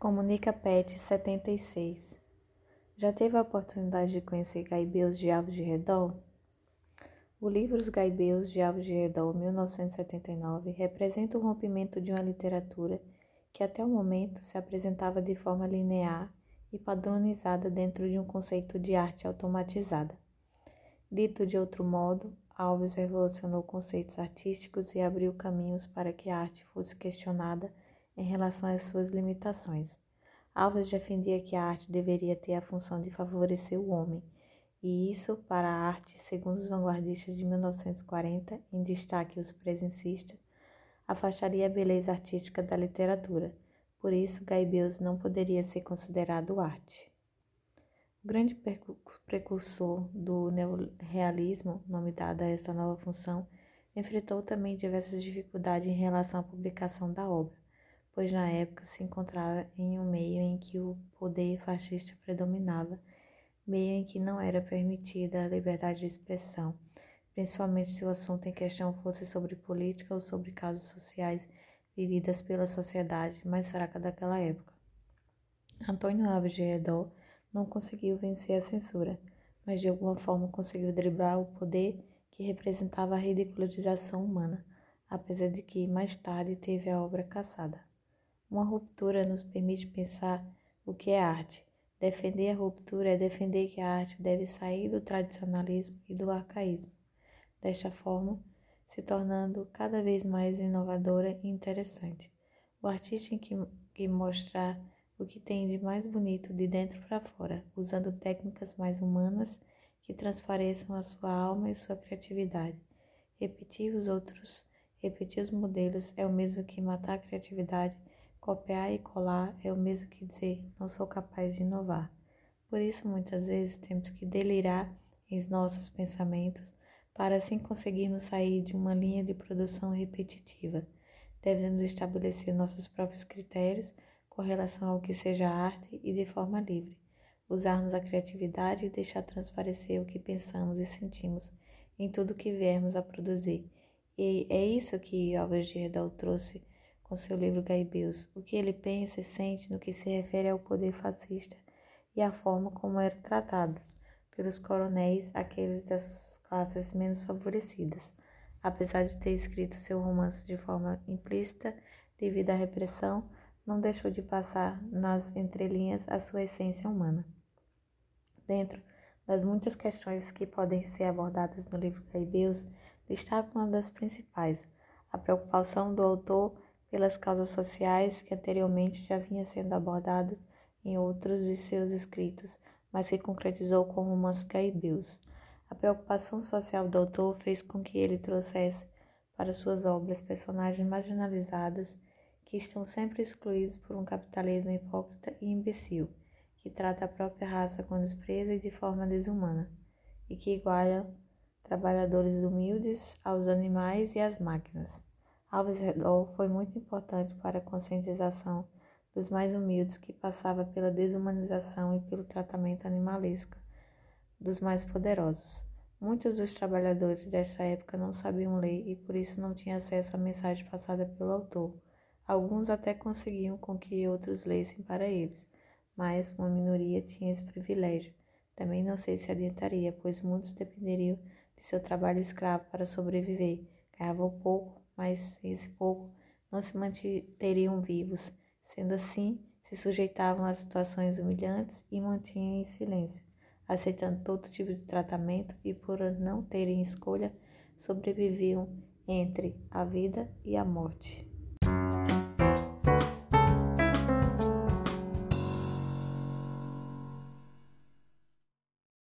Comunica Pet 76. Já teve a oportunidade de conhecer Gaibeus de Alves de Redol? O livro Os Gaibeus de Alves de Redol, 1979, representa o rompimento de uma literatura que até o momento se apresentava de forma linear e padronizada dentro de um conceito de arte automatizada. Dito de outro modo, Alves revolucionou conceitos artísticos e abriu caminhos para que a arte fosse questionada em relação às suas limitações. Alves defendia que a arte deveria ter a função de favorecer o homem, e isso, para a arte, segundo os vanguardistas de 1940, em destaque os presencistas, afastaria a beleza artística da literatura. Por isso, Gaibeus não poderia ser considerado arte. O grande precursor do neorrealismo, nome dado a esta nova função, enfrentou também diversas dificuldades em relação à publicação da obra pois na época se encontrava em um meio em que o poder fascista predominava, meio em que não era permitida a liberdade de expressão, principalmente se o assunto em questão fosse sobre política ou sobre causas sociais vividas pela sociedade mais fraca daquela época. Antônio Alves de Redol não conseguiu vencer a censura, mas de alguma forma conseguiu driblar o poder que representava a ridicularização humana, apesar de que mais tarde teve a obra caçada. Uma ruptura nos permite pensar o que é arte. Defender a ruptura é defender que a arte deve sair do tradicionalismo e do arcaísmo, desta forma, se tornando cada vez mais inovadora e interessante. O artista tem que, que mostrar o que tem de mais bonito de dentro para fora, usando técnicas mais humanas que transpareçam a sua alma e sua criatividade. Repetir os outros, repetir os modelos é o mesmo que matar a criatividade Copiar e colar é o mesmo que dizer não sou capaz de inovar. Por isso, muitas vezes, temos que delirar em nossos pensamentos para assim conseguirmos sair de uma linha de produção repetitiva. Devemos estabelecer nossos próprios critérios com relação ao que seja arte e de forma livre. Usarmos a criatividade e deixar transparecer o que pensamos e sentimos em tudo que viermos a produzir. E é isso que Alves de Redal trouxe com seu livro Gaibeus, o que ele pensa e sente no que se refere ao poder fascista e a forma como eram tratados pelos coronéis aqueles das classes menos favorecidas. Apesar de ter escrito seu romance de forma implícita devido à repressão, não deixou de passar nas entrelinhas a sua essência humana. Dentro das muitas questões que podem ser abordadas no livro Gaibeus, destaco uma das principais, a preocupação do autor pelas causas sociais que anteriormente já vinha sendo abordada em outros de seus escritos, mas que concretizou com o romance Gaibeus. A preocupação social do autor fez com que ele trouxesse para suas obras personagens marginalizados que estão sempre excluídos por um capitalismo hipócrita e imbecil, que trata a própria raça com desprezo e de forma desumana, e que iguala trabalhadores humildes aos animais e às máquinas. Alves Redol foi muito importante para a conscientização dos mais humildes que passava pela desumanização e pelo tratamento animalesco dos mais poderosos. Muitos dos trabalhadores desta época não sabiam ler e por isso não tinham acesso à mensagem passada pelo autor. Alguns até conseguiam com que outros lessem para eles, mas uma minoria tinha esse privilégio. Também não sei se adiantaria, pois muitos dependeriam de seu trabalho escravo para sobreviver, ganhavam pouco mas esse pouco não se manteriam vivos. Sendo assim, se sujeitavam a situações humilhantes e mantinham em silêncio, aceitando todo tipo de tratamento e, por não terem escolha, sobreviviam entre a vida e a morte.